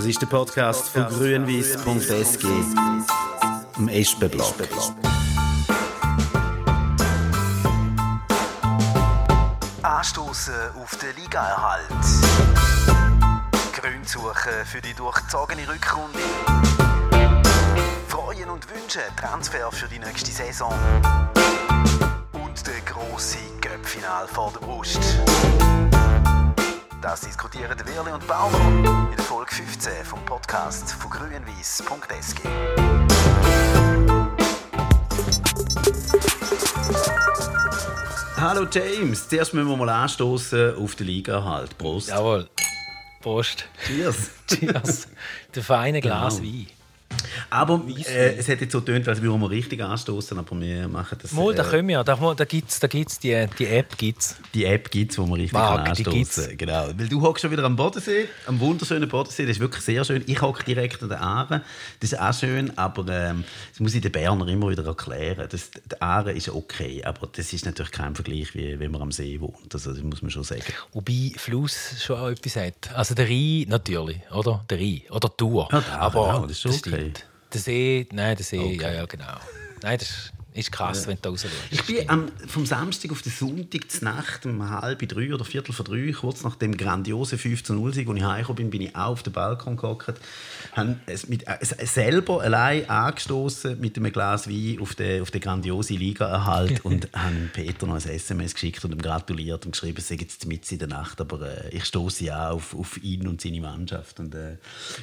Das ist der Podcast von grünwies.sg, dem Espenblock. Anstoßen auf den Ligaerhalt. Gründe suchen für die durchzogene Rückrunde. Freuen und wünschen Transfer für die nächste Saison. Und der grosse Göppfinal vor der Brust. Das diskutieren Wirle und Baumer in der Folge 15 vom Podcast von grünwies.sg. Hallo James, zuerst müssen wir mal anstoßen auf den Liga halt. Prost. Jawohl. Prost. Cheers. Cheers. Der feine Glas Genau. Wein. Aber äh, es hat jetzt so getönt, als würden wir richtig anstoßen, aber wir machen das. Mal, da äh, können wir. Da, da gibt es da gibt's die, die App. Gibt's. die App gibt es, wo man richtig die anstoßen Genau. Weil du hockst schon wieder am Bodensee, am wunderschönen Bodensee. Das ist wirklich sehr schön. Ich hocke direkt an der Aare. Das ist auch schön, aber ähm, das muss ich den Berner immer wieder erklären. Das, die Aare ist okay, aber das ist natürlich kein Vergleich, wie wenn man am See wohnt. Also, das muss man schon sagen. Wobei Fluss schon auch etwas hat. Also der Rhein natürlich, oder? Der Rhein. Oder Tour. Ja, Aber auch, das ist okay. stimmt. Der See, nein, der See, Okay. ja, ja, genau. Nein, das ist krass, wenn du raus Ich bin am, vom Samstag auf den Sonntag zur Nacht um halb drei oder viertel vor drei, kurz nach dem grandiosen 15-0-Sieg, als ich heimgekommen bin, bin ich auch auf den Balkon gehockt, habe es mit, äh, selber allein angestoßen mit einem Glas Wein auf den, auf den grandiosen Liga-Erhalt und habe Peter noch ein SMS geschickt und ihm gratuliert und geschrieben, es sei jetzt mit in der Nacht, aber äh, ich stoße ja auf, auf ihn und seine Mannschaft. Und, äh,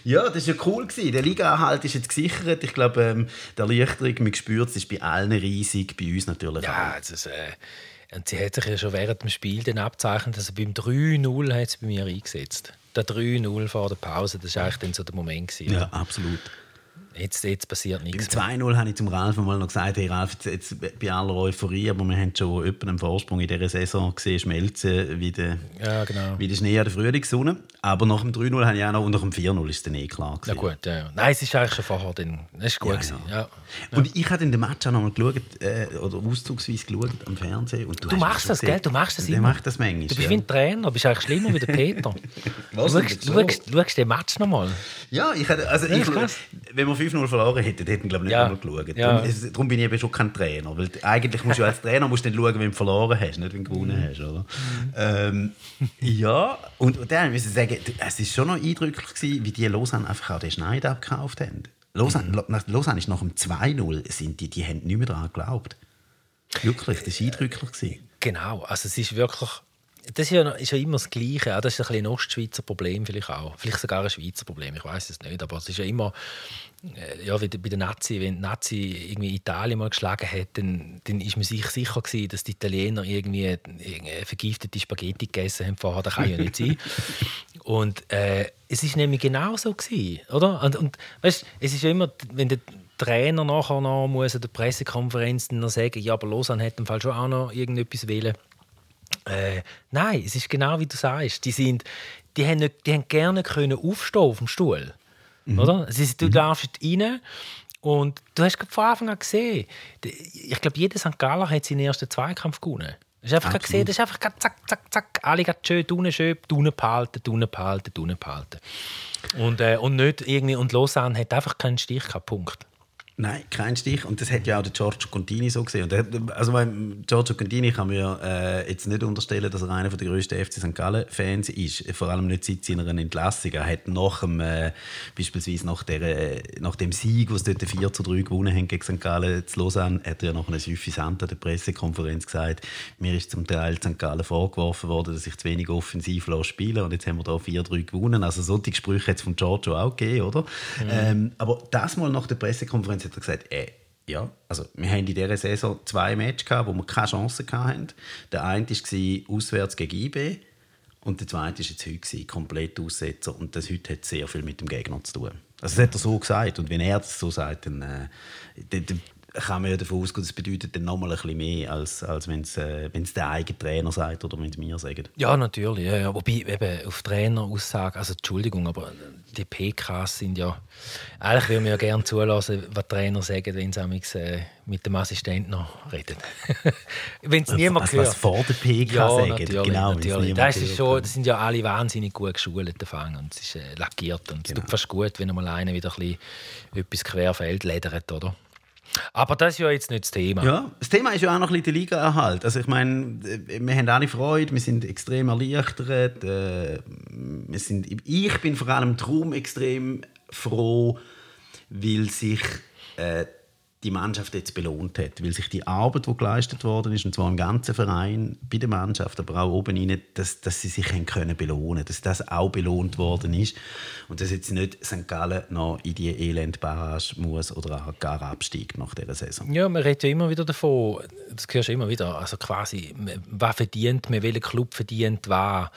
ja, das war ja cool. Gewesen. Der Liga-Erhalt ist jetzt gesichert. Ich glaube, ähm, die Erleichterung, man spürt es, ist bei allen riesig, bei uns natürlich Ja, auch. das ist, äh, und sie hat sich ja schon während dem Spiel dann abzeichnet, also beim 3-0 hat sie bei mir eingesetzt. Der 3-0 vor der Pause, das war eigentlich dann so der Moment. Gewesen, Ja, absolut. Jetzt, jetzt passiert nichts. mehr. 2-0 habe ich zum Ralf mal noch gesagt, hey Ralf, jetzt, jetzt bei aller Euphorie, aber wir haben schon etwa einen Vorsprung in dieser Saison gesehen, schmelzen wie der, Ja, genau. wie der Schnee an der Frühlingssonne. Aber nach dem 3-0 habe ich auch noch, und nach dem 4-0 ist es dann eh klar Ja, gewesen. gut, ja. ja. Nein, es ist eigentlich schon vorher. Dann, das ist gut. Ja, gewesen, ja. ja. Und ich habe in den Match auch noch mal geschaut, äh, oder auszugsweise geschaut am Fernsehen. Und du Du machst das, gesehen, gell? Du machst das immer. macht das manchmal. Du bist ja. wie ein Trainer, bist eigentlich schlimmer wie der Peter. Was du schaust, so? den Match nochmal. Ja, ich also Ja, ich, wenn wir 5-0 verloren hätten, hätten wir glaube ich nicht Ja. mal geschaut. Ja. Darum, bin ich eben schon kein Trainer. Weil eigentlich musst du als Trainer musst du dann schauen, wenn du verloren hast, nicht wenn du gewonnen hast. Oder? Ähm, ja, und, und dann müssen sagen, es war schon noch eindrücklich, gewesen, wie die Lausanne einfach auch den Schneider abgekauft haben. Lausanne, Mhm. Lausanne ist nach dem 2-0, sind die, die haben nicht mehr daran geglaubt. Wirklich, das war eindrücklich. Gewesen. Genau, also es ist wirklich... Das ist ja, ist ja immer das Gleiche. auch. Das ist ein, bisschen ein Ostschweizer Problem vielleicht auch. Vielleicht sogar ein Schweizer Problem, ich weiß es nicht. Aber es ist ja immer, äh, ja, wie bei den Nazi, wenn die Nazi irgendwie Italien mal geschlagen hat, dann, dann ist man sich sicher gewesen, dass die Italiener irgendwie, irgendwie vergiftete Spaghetti gegessen haben vorher. Das kann ja nicht sein. Und äh, es ist nämlich genau so gewesen, oder? Und, und weißt, es ist ja immer, wenn der Trainer nachher noch muss an der Pressekonferenz noch sagen, ja, aber Lausanne hat im Fall schon auch noch irgendetwas wählen. Äh, nein, es ist genau wie du sagst. Die, sind, die, haben, nicht, die haben gerne können aufstehen auf dem Stuhl. Oder? Es ist, du darfst rein und du hast von Anfang an gesehen, ich glaube, jeder St. Galler hat seinen ersten Zweikampf gewonnen. Du hast einfach gesehen, das ist einfach zack, zack, zack, alle schön tun, schön tun behalten, tun behalten, tun behalten. Und, äh, und nicht irgendwie, und Lausanne hat einfach keinen Stich gehabt, Punkt. Nein, kein Stich. Und das hat ja auch der Giorgio Contini so gesehen. Und der, also beim Giorgio Contini kann man ja äh, jetzt nicht unterstellen, dass er einer der grössten FC St. Gallen-Fans ist. Vor allem nicht seit seiner Entlassung. Er hat nach dem, äh, beispielsweise nach, der, äh, nach dem Sieg, was dort 4 zu 3 gewonnen haben gegen St. Gallen zu Lausanne, hat er ja noch eine suffisant an der Pressekonferenz gesagt, mir ist zum Teil St. Gallen vorgeworfen worden, dass ich zu wenig offensiv spiele und jetzt haben wir da 4-3 gewonnen. Also solche Sprüche hat es von Giorgio auch gegeben, oder? Ähm, aber das mal nach der Pressekonferenz hat er gesagt, äh, ja, also wir haben in dieser Saison zwei Matches gehabt, wo wir keine Chance hatten. Der eine war auswärts gegen IB und der zweite war jetzt heute, komplett Aussetzer. Und das heute hat sehr viel mit dem Gegner zu tun. Also das hat er so gesagt. Und wenn er das so sagt, dann... Äh, dann- dann- kann man ja davon ausgehen, das bedeutet dann nochmal ein bisschen mehr, als, als wenn es äh, der eigene Trainer sagt oder wenn es mir sagen. Ja, natürlich. Ja, ja. Wobei eben auf Traineraussagen, also Entschuldigung, aber die PKs sind ja. Eigentlich würde man ja gerne zulassen, was Trainer sagen, wenn sie äh, mit dem Assistenten noch reden. wenn es niemand was, hört. Was vor der PK ja, sagen. Natürlich, genau, natürlich. Das, ist schon, das sind ja alle wahnsinnig gut geschult und es ist äh, lackiert. Und es genau. tut fast gut, wenn mal einer wieder ein bisschen etwas querfeld ledert, oder? Aber das ist ja jetzt nicht das Thema. Ja, das Thema ist ja auch noch ein bisschen der Liga-Erhalt. Also ich meine, wir haben alle Freude, wir sind extrem erleichtert. Äh, wir sind, ich bin vor allem darum extrem froh, weil sich äh, die Mannschaft jetzt belohnt hat, weil sich die Arbeit, die geleistet worden ist, und zwar im ganzen Verein, bei der Mannschaft, aber auch oben rein, dass, dass sie sich haben können belohnen dass das auch belohnt worden ist und dass jetzt nicht St. Gallen noch in die Elend-Barrage muss oder gar absteigt nach dieser Saison. Ja, man redet ja immer wieder davon, das hörst du immer wieder, also quasi, was verdient man, welcher Club verdient was,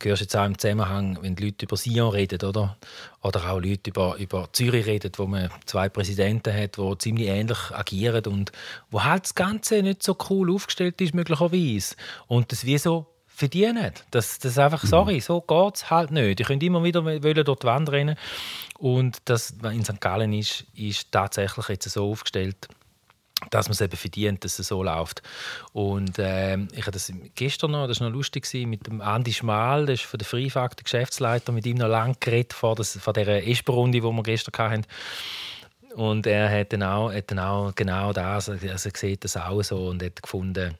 du hörst jetzt auch im Zusammenhang, wenn die Leute über Sion reden, oder? Oder auch Leute über, über Zürich reden, wo man zwei Präsidenten hat, die ziemlich ähnlich agieren und wo halt das Ganze nicht so cool aufgestellt ist, möglicherweise. Und das wie so verdienen. Das, das ist einfach, sorry, so geht es halt nicht. Ich könnte immer wieder wollen durch die Wand rennen. Und das, was in St. Gallen ist, ist tatsächlich jetzt so aufgestellt, dass man es eben verdient, dass es so läuft. Und äh, ich hatte das gestern noch, das war noch lustig, mit dem Andi Schmal, das ist von der Freifakt, der Geschäftsleiter, mit ihm noch lange geredet vor, das, vor dieser Esper-Runde, die wir gestern hatten. Und er hat dann auch, hat dann auch genau das, also er sieht das auch so und hat gefunden,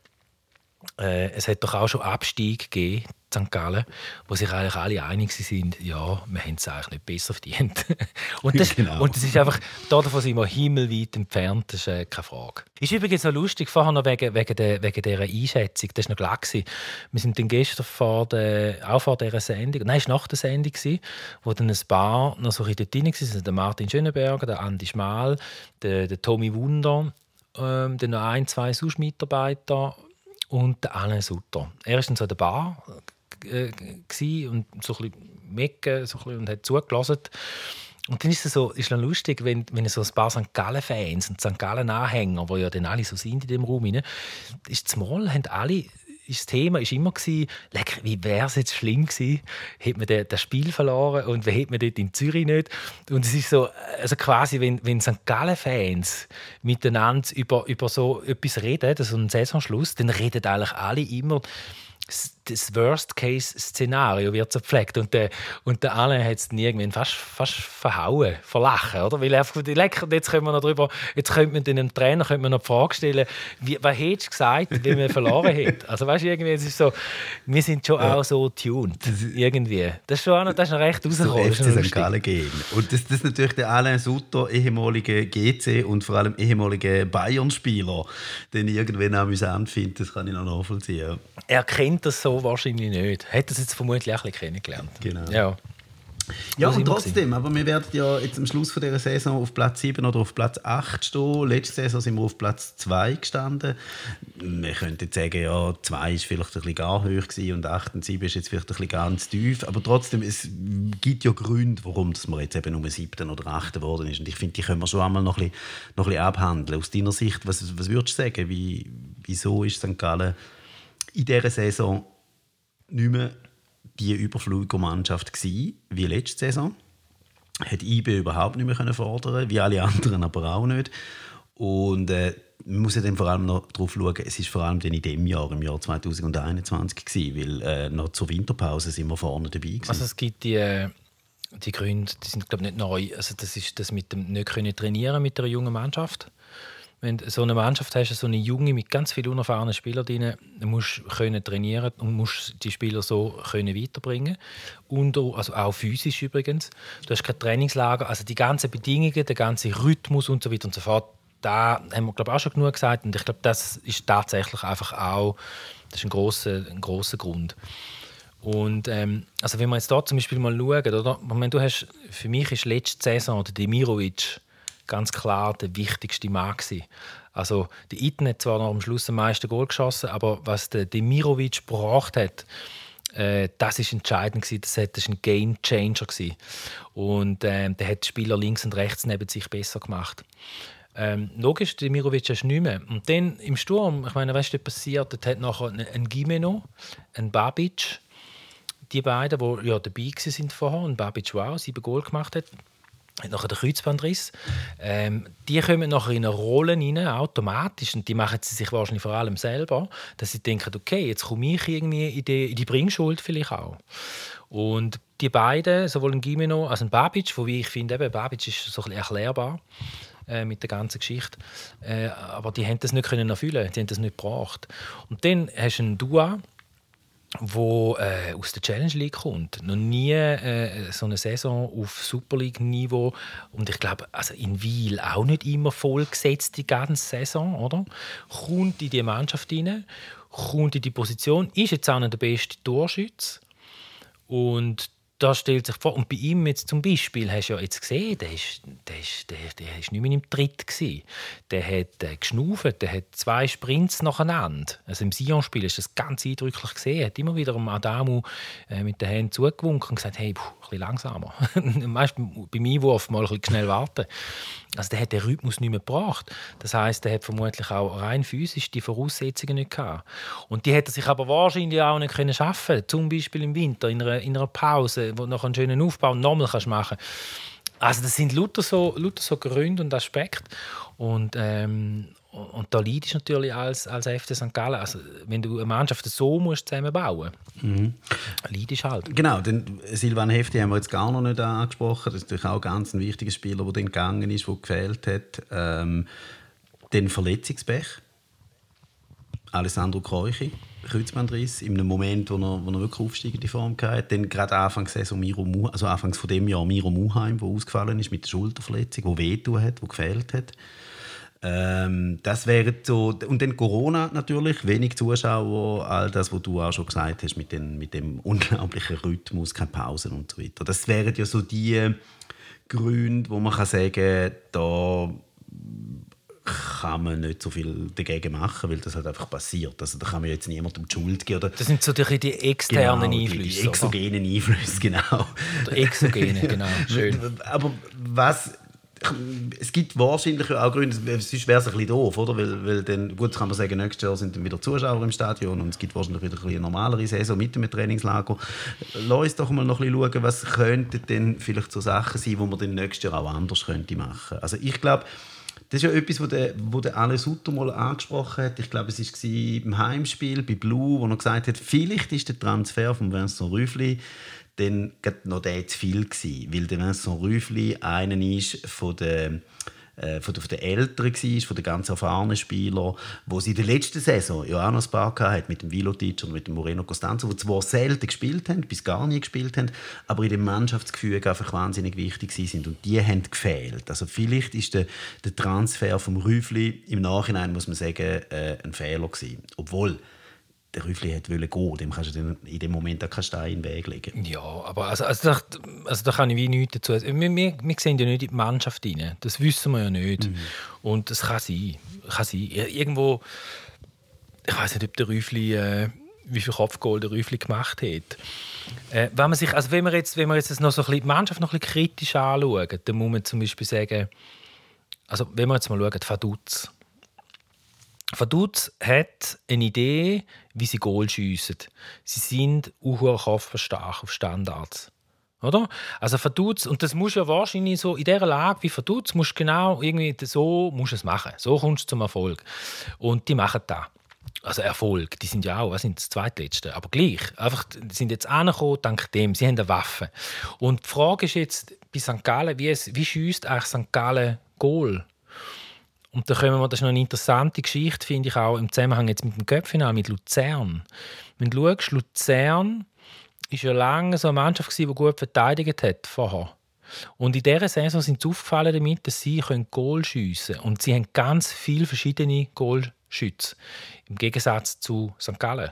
äh, es hat doch auch schon Abstieg gegeben St. Gallen, wo sich eigentlich alle einig sind, ja, wir haben es eigentlich nicht besser verdient. und, das, genau. und das ist einfach, davon sind wir himmelweit entfernt, das ist äh, keine Frage. Ist übrigens noch lustig, vorher noch wegen, wegen, der, wegen dieser Einschätzung, das war noch klar. Gewesen. Wir sind dann gestern vor der, auch vor dieser Sendung, nein, es war nach der Sendung, gewesen, wo dann ein paar noch so ein dort drin waren, der Martin Schönenberger, der Andi Schmal, der, der Tommy Wunder, ähm, dann noch ein, zwei Susch-Mitarbeiter und der Alain Sutter. Er ist dann so der Bar äh, und so ein bisschen mecken so und hat zugelassen. Und dann ist es so, ist dann lustig, wenn, wenn so ein paar St. Gallen-Fans und St. Gallen-Anhänger, die ja dann alle so sind in dem Raum, rein, ist Mal, haben alle das Thema war immer gewesen, wie wäre es jetzt schlimm gewesen, hätte man das Spiel verloren und wie hätte man dort in Zürich nicht. Und es ist so, also quasi, wenn, wenn St. Gallen-Fans miteinander über, über so etwas reden, das ist ein Saisonschluss, dann reden eigentlich alle immer das Worst-Case-Szenario wird so gepflegt. Und der, und der Alain hat es irgendwann fast, fast verhauen, verlachen, oder? Weil er einfach lecker, jetzt können wir noch drüber, jetzt könnte man den Trainer könnte man noch die Frage stellen, wie, was hättest du gesagt, wie man verloren hätte? Also weißt du, irgendwie, es ist so, wir sind schon ja. auch so tuned, irgendwie. Das ist schon noch, das ist noch recht rausgekommen. So FC St. Gallen gehen. Und das, das ist natürlich der Alain Sutter, ehemaliger GC und vor allem ehemaliger Bayern-Spieler, den ich irgendwann amüsant finde, das kann ich noch nachvollziehen. Er kennt kennt das so wahrscheinlich nicht. Hat das jetzt vermutlich auch ein bisschen kennengelernt. Genau. Ja. Ja, und trotzdem, aber wir werden ja jetzt am Schluss von dieser Saison auf Platz 7 oder auf Platz 8 stehen. Letzte Saison sind wir auf Platz 2 gestanden. Wir könnten jetzt sagen, ja, 2 ist vielleicht ein bisschen gar hoch gewesen und 8 und 7 ist jetzt vielleicht ein bisschen ganz tief. Aber trotzdem, es gibt ja Gründe, warum das wir jetzt eben um 7 oder 8 geworden ist. Und ich finde, die können wir schon einmal noch ein bisschen, noch ein bisschen abhandeln. Aus deiner Sicht, was, was würdest du sagen? Wie, wieso ist St. Gallen in dieser Saison nicht mehr die überflugige Mannschaft gewesen, wie letzte Saison. Hat IB überhaupt nicht mehr fordern wie alle anderen aber auch nicht. Und äh, man muss ja dann vor allem noch darauf schauen, es ist vor allem in dem Jahr, im Jahr 2021 gewesen, weil äh, noch zur Winterpause sind wir vorne dabei gewesen. Also es gibt die, äh, die Gründe, die sind glaube nicht neu. Also das ist das mit dem nicht können trainieren mit der jungen Mannschaft wenn du so eine Mannschaft hast, so eine junge mit ganz vielen unerfahrenen Spielern drin, musst du können trainieren und musst die Spieler so können weiterbringen und also auch physisch übrigens. Du hast kein Trainingslager, also die ganzen Bedingungen, der ganze Rhythmus und so weiter und so fort. Da haben wir glaube auch schon genug gesagt und ich glaube, das ist tatsächlich einfach auch das ist ein großer ein großer Grund. Und ähm, also wenn wir jetzt da zum Beispiel mal schauen, oder? Meine, du hast, für mich ist letzte Saison der Demirovic ganz klar der wichtigste Mann gewesen. Also der Iten hat zwar noch am Schluss am meisten Goal geschossen, aber was der Demirovic gebracht hat, äh, das ist entscheidend gewesen. Das, ist ein Game Changer gewesen. und äh, der hat die Spieler links und rechts neben sich besser gemacht. Ähm, logisch, der Mirovic ist nicht mehr. Und dann im Sturm, ich meine, weißt du, passiert? Dort hat nachher ein Gimeno, ein Babic, die beiden, die ja dabei waren vorher, und Babic wow, sieben Goal gemacht hat, hat nachher den Kreuzbandriss. Ähm, die kommen nachher in eine Rolle rein, automatisch, und die machen sie sich wahrscheinlich vor allem selber, dass sie denken, okay, jetzt komme ich irgendwie in die, in die Bringschuld vielleicht auch. Und die beiden, sowohl ein Gimeno als ein Babic, wo ich finde, eben, Babic ist so ein erklärbar äh, mit der ganzen Geschichte, äh, aber die haben das nicht können erfüllen, die haben das nicht gebracht. Und dann hast du einen Dua, wo äh, aus der Challenge League kommt, noch nie äh, so eine Saison auf Super League Niveau. Und ich glaube, also in Wiel auch nicht immer voll gesetzt die ganze Saison, oder? Kommt in die Mannschaft rein, kommt in die Position, ist jetzt auch nicht der beste Torschütze. Und da stellt sich vor, und bei ihm jetzt zum Beispiel, hast du ja jetzt gesehen, der ist, der ist, der, der ist nicht mehr im Tritt gewesen. Der hat äh, geschnauft, der hat zwei Sprints nacheinander. Also im Sion-Spiel ist das ganz eindrücklich gesehen. Er hat immer wieder dem Adamu äh, mit den Händen zugewunken und gesagt, hey, puh, bisschen langsamer. Meist beim Einwurf mal ein schnell warten. Also der hat den Rhythmus nicht mehr gebracht. Das heißt, der hat vermutlich auch rein physisch die Voraussetzungen nicht gehabt. Und die hätte sich aber wahrscheinlich auch nicht können schaffen. Zum Beispiel im Winter in einer, in einer Pause, wo du noch einen schönen Aufbau nochmal kannst machen. Also das sind lauter so, lauter so Gründe und Aspekte. Und ähm, und da leidest du natürlich als, als FC St. Gallen. Also, wenn du eine Mannschaft so musst zusammenbauen musst, mhm. leidest halt. Genau, den Silvan Hefti haben wir jetzt gar noch nicht angesprochen. Das ist natürlich auch ganz ein wichtiger Spieler, der dann gegangen ist, der gefehlt hat. Ähm, den Verletzungspech. Alessandro Kreuchi, Kreuzbandriss, in einem Moment, wo er, wo er wirklich aufsteigende Form hatte. Dann gerade Anfangs Saison Miro Mu also Anfangs von dem Jahr Miro Muheim, der ausgefallen ist mit der Schulterverletzung, der wehtun hat, der gefehlt hat. Ähm, das wäre so und dann Corona natürlich, wenig Zuschauer, all das, was du auch schon gesagt hast mit, den, mit dem unglaublichen Rhythmus, keine Pausen und so weiter. Das wären ja so die Gründe, wo man kann sagen, da kann man nicht so viel dagegen machen, weil das halt einfach passiert. Also da kann man jetzt niemandem die Schuld geben. Oder das sind so die, die externen genau, Einflüsse. Die, die exogenen Einflüsse, genau. Oder exogene, genau. Schön. Aber was es gibt wahrscheinlich auch Gründe, sonst wäre es ein bisschen doof, oder? Weil, weil dann, gut, kann man sagen, nächstes Jahr sind dann wieder Zuschauer im Stadion und es gibt wahrscheinlich wieder ein eine normalere Saison mit dem Trainingslager. Lass uns doch mal noch ein bisschen schauen, was könnten denn vielleicht so Sachen sein, die man dann nächstes Jahr auch anders könnte machen. Also ich glaube, das ist ja etwas, wo der, wo der Alain Sutter mal angesprochen hat. Ich glaube, es war im Heimspiel bei Blue, wo er gesagt hat, vielleicht ist der Transfer von Vincent Rüffli dann noch der zu viel gewesen, weil der Vincent Rüffli einer ist von der äh, von, der, Älteren war, von den ganz erfahrenen Spielern, wo sie in der letzten Saison ja auch noch ein paar hatten, mit dem Vilotic und mit dem Moreno Costanzo, die zwar selten gespielt haben, bis gar nie gespielt haben, aber in dem Mannschaftsgefüge einfach wahnsinnig wichtig sind und die haben gefehlt. Also vielleicht ist der, der Transfer vom Rüffli im Nachhinein, muss man sagen, äh, ein Fehler gewesen. Obwohl, der Rüffli hat gehen, dem kannst du in dem Moment auch keinen Stein in den Weg legen. Ja, aber also, also, da, also da kann ich wie nichts dazu sagen. Wir, wir, wir sehen ja nicht in die Mannschaft rein. Das wissen wir ja nicht. Mhm. Und das kann sein. Kann sein. Irgendwo, ich weiß nicht, ob der Rüffli, äh, wie viel Kopfgoal der Rüffli gemacht hat. Äh, wenn, man sich, also wenn wir jetzt, wenn wir jetzt noch so ein bisschen, die Mannschaft noch ein bisschen kritisch anschauen, dann muss man zum Beispiel sagen, also wenn wir jetzt mal schauen, Faduz. Vaduz hat eine Idee, wie sie Goal schiessen. Sie sind auch stark auf Standards. Oder? Also Verdutz, und das muss ja wahrscheinlich so, in dieser Lage wie Verdutz, musst genau irgendwie so musst es machen. So kommst du zum Erfolg. Und die machen das. Also Erfolg, die sind ja auch, was sind das Zweitletzte, aber gleich. Einfach, die sind jetzt angekommen, dank dem, sie haben eine Waffe. Und die Frage ist jetzt bei St. Gallen, wie, es, wie schießt eigentlich St. Gallen Goal? Und da kommen wir, das ist noch eine interessante Geschichte, finde ich auch im Zusammenhang jetzt mit dem Köpfinal mit Luzern. Wenn du schaust, Luzern war ja lange so eine Mannschaft, die gut verteidigt hat vorher. Und in dieser Saison sind sie aufgefallen damit, dass sie Goal schiessen können. Und sie haben ganz viele verschiedene Goal Schütze. Im Gegensatz zu St. Gallen.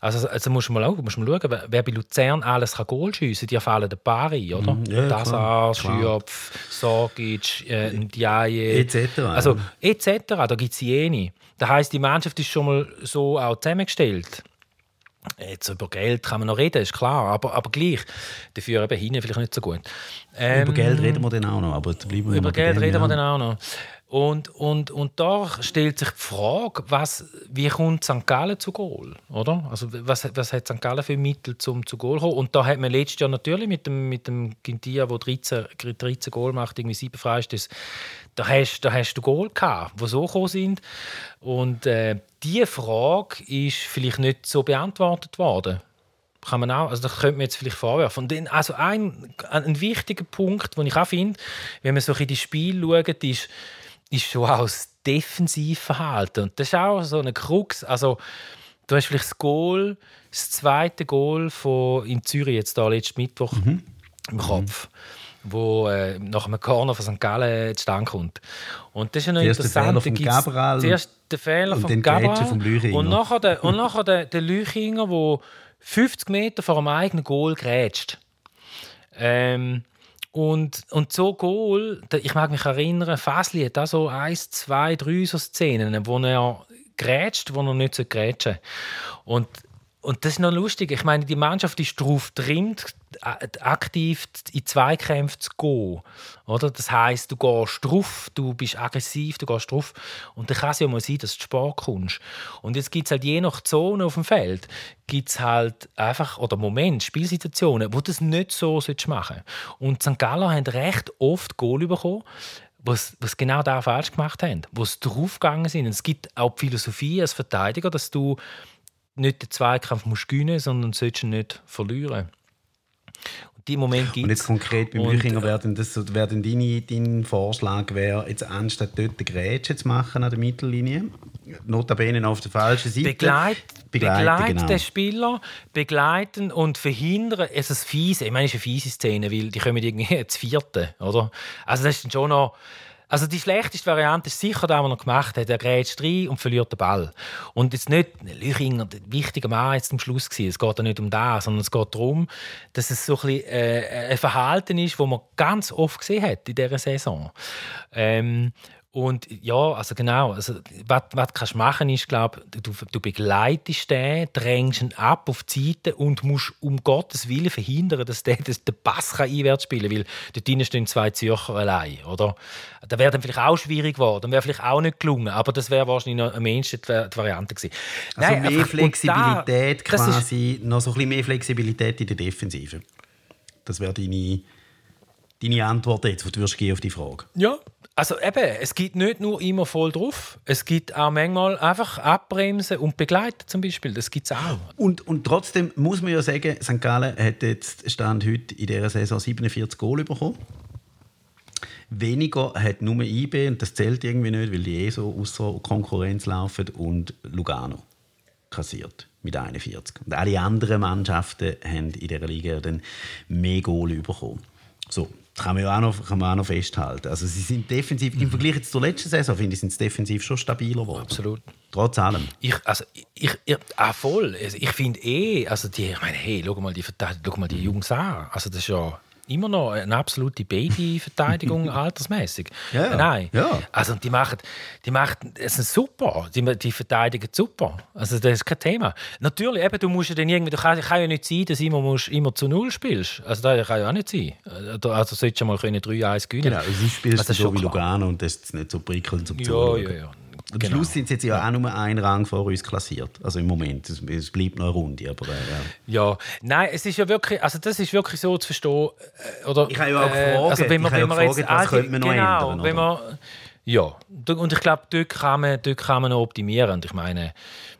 Also, also musst du mal schauen, musst mal schauen wer bei Luzern alles kann Goal schiessen kann. Die fallen ein paar ein, oder? Mm, ja, Dazar, Schürpf, Sorgic, äh, Ndiaye. Etc. Also, etc. Da gibt es jene. Das heisst, die Mannschaft ist schon mal so auch zusammengestellt. Jetzt über Geld kann man noch reden, ist klar, aber, aber gleich. Dafür eben hinten vielleicht nicht so gut. Ähm, über Geld reden wir dann auch noch, aber bleiben wir Über Geld reden wir dann auch noch. Und, und, und da stellt sich die Frage, was, wie kommt St. Gallen zu Goal? Oder? Also, was, was hat St. Gallen für Mittel zum zu Goal kommen? Und da hat man letztes Jahr natürlich mit dem, mit dem Gintia, der 13, 13 Goal macht, irgendwie sieben Freistöße, da hast, da hast du Goal gehabt, die so gekommen sind. Und äh, diese Frage ist vielleicht nicht so beantwortet worden kann man auch, also das könnte man jetzt vielleicht vorwerfen. Und dann, also ein, ein wichtiger Punkt, den ich auch finde, wenn man so in die Spiele schaut, ist, ist schon auch das Defensivverhalten. Und das ist auch so eine Krux. Also, du hast vielleicht das Goal, das zweite Goal von, in Zürich, jetzt da letzten Mittwoch, mhm. im Kopf. Mhm. wo äh, nach einem Corner von St. Gallen zustande kommt. Und das ist ja noch Zuerst interessant. Der Fehler von Gabriel zuerst der Fehler von Gabriel und nachher der, und nachher der, der Lüchinger, der 50 Meter vor dem eigenen Goal grätscht. Ähm, und, und so Goal, ich mag mich erinnern, Fasli hat da so eins, zwei, drei so Szenen, wo er grätscht, wo er nicht grätschen sollte. Und und das ist noch lustig. Ich meine, die Mannschaft ist darauf trimmt, aktiv in Zweikämpfe zu gehen. Oder? Das heißt, du gehst drauf, du bist aggressiv, du gehst drauf. Und dann kann es ja mal sein, dass du Sport kommst. Und jetzt gibt es halt je nach Zone auf dem Feld, gibt es halt einfach, oder Moment, Spielsituationen, wo du das nicht so machen solltest. Und St. Gallen haben recht oft Goal bekommen, was, was genau da falsch gemacht haben, wo sie draufgegangen sind. Und es gibt auch die Philosophie als Verteidiger, dass du nicht den Zweikampf musst gewinnen, sondern sollst ihn nicht verlieren. Und die Moment gibt Und jetzt konkret beim Büchinger wäre das wäre deine, dein Vorschlag wäre, jetzt anstatt dort den Grätsche zu machen an der Mittellinie, notabene auf der falschen Seite. Begleit, begleiten genau. den Spieler, begleiten und verhindern. Es ist fiese. Ich meine, es ist eine fiese Szene, weil die kommen irgendwie zu vierten, oder? Also das ist schon noch also die schlechteste Variante ist sicher das, was er gemacht hat. Er grätscht rein und verliert den Ball. Und jetzt nicht Lüchinger, der wichtige Mann jetzt zum Schluss gewesen. Es geht ja nicht um das, sondern es geht darum, dass es so ein, bisschen, äh, ein Verhalten ist, das man ganz oft gesehen hat in dieser Saison. Ähm, und ja, also genau, also, was, was kannst du machen ist, glaube du, du begleitest den, drängst ihn ab auf die Seite und musst um Gottes Willen verhindern, dass der den Pass kann einwärts spielen kann, weil dort drinnen stehen zwei Zürcher allein, oder? Das wäre dann vielleicht auch schwierig geworden, wäre vielleicht auch nicht gelungen, aber das wäre wahrscheinlich noch am ehesten die, die Variante gewesen. Also Nein, mehr Flexibilität da, quasi, ist, noch so ein bisschen mehr Flexibilität in der Defensive. Das wäre deine, deine Antwort jetzt, die du würdest auf die Frage. Ja, also eben, es gibt nicht nur immer voll drauf, es gibt auch manchmal einfach abbremsen und begleiten zum Beispiel, das gibt es auch. Und, und trotzdem muss man ja sagen, St. Gallen hat jetzt Stand heute in dieser Saison 47 Goal bekommen. Weniger hat nur IB, und das zählt irgendwie nicht, weil die eh so außer Konkurrenz laufen, und Lugano kassiert mit 41. Und alle anderen Mannschaften haben in dieser Liga dann mehr Goal bekommen. So, kann man ja auch noch, kann man auch noch festhalten. Also sie sind defensiv, mhm. im Vergleich zur letzten Saison, finde ich, sind sie defensiv schon stabiler geworden. Absolut. Trotz allem. Ich, also, ich, ich, ah, voll. Also, ich finde eh, also die, ich meine, hey, schau mal die, schau mal die Jungs an. Also das ist ja immer noch eine absolute Babyverteidigung altersmäßig. Ja. Nein. Ja. Also die machen, die machen, es ist super. Die, die verteidigen super. Also das ist kein Thema. Natürlich, eben, du musst ja dann irgendwie, du kann, kann ja nicht sein, dass immer musst, immer zu null spielst. Also das kann ja auch nicht sein. Also solltest du mal 3-1 gewinnen. Genau, sie spielst also, so wie Lugano und das ist nicht so prickelnd zum ja, Zuschauen. Ja, ja. Am genau. Schluss sind sie jetzt ja auch nur einen Rang vor uns klassiert. Also im Moment. Es, es bleibt noch eine Runde. Aber, äh, ja. ja, nein, es ist ja wirklich, also das ist wirklich so zu verstehen. Äh, oder, ich habe ja auch äh, gefragt, also wenn man, wenn man gefragt, jetzt, was könnte man noch genau, ändern? Wenn man, ja, und ich glaube, dort kann, man, dort kann man noch optimieren. Und ich meine,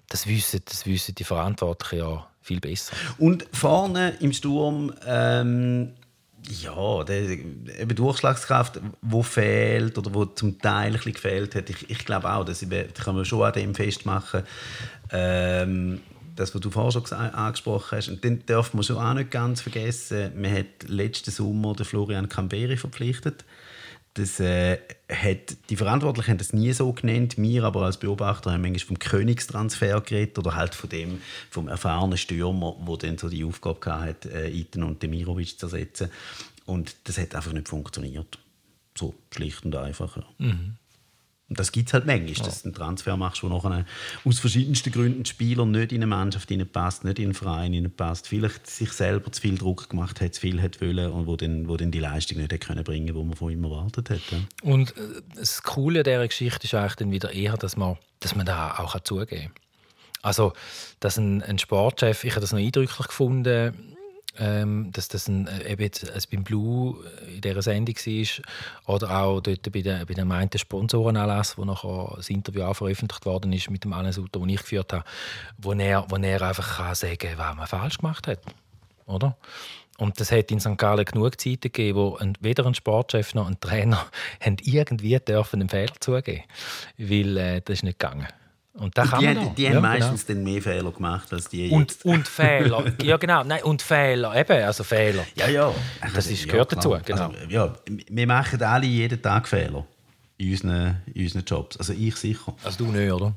das wissen, das wissen die Verantwortlichen ja viel besser. Und vorne im Sturm ähm, ja, die Durchschlagskraft, die fehlt oder wo zum Teil ein bisschen gefehlt hat, ich, ich glaube auch, das kann man schon an dem festmachen. Ähm, das, was du vorher schon angesprochen hast. Und dann darf man schon auch nicht ganz vergessen, man hat letzten Sommer den Florian Camberi verpflichtet das, äh, hat, die Verantwortlichen haben das nie so genannt. Wir aber als Beobachter haben manchmal vom Königstransfer geredet oder halt von dem, vom erfahrenen Stürmer, der dann so die Aufgabe hatte, äh, Iten und Demirovic zu ersetzen. Und das hat einfach nicht funktioniert. So schlicht und einfach. Ja. Mhm. Und das gibt es halt manchmal, dass du einen Transfer machst, wo nachher aus verschiedensten Gründen der Spieler nicht in eine Mannschaft passt, nicht in einen Verein passt, vielleicht sich selber zu viel Druck gemacht hat, zu viel hat wollen und wo dann, wo dann die Leistung nicht können bringen konnte, die man von ihm erwartet hat. Und äh, das Coole dieser Geschichte ist eigentlich dann wieder eher, dass man, dass man da auch zugeben kann. Also, dass ein, ein Sportchef, ich habe das noch eindrücklich gefunden, ähm, dass das ein, äh, eben jetzt, also beim Blue in dieser Sendung war oder auch dort bei, den, bei dem meinten Sponsorenanlass, wo nachher das Interview auch veröffentlicht worden ist mit dem Alain Sutter, den ich geführt habe, wo er, wo er einfach kann sagen kann, was man falsch gemacht hat. Oder? Und das hat in St. Gallen genug Zeiten gegeben, wo ein, weder ein Sportchef noch ein Trainer haben irgendwie dürfen einen Fehler zugeben weil äh, das ist nicht gegangen. Und, und die, haben, die ja, haben meistens genau. dann mehr Fehler gemacht als die und, jetzt. Und Fehler, ja genau, nein, und Fehler, eben, also Fehler. Ja, ja. Das ist, gehört ja, dazu, genau. Also, ja, wir machen alle jeden Tag Fehler in unseren, in unseren Jobs, also ich sicher. Also du nicht, oder?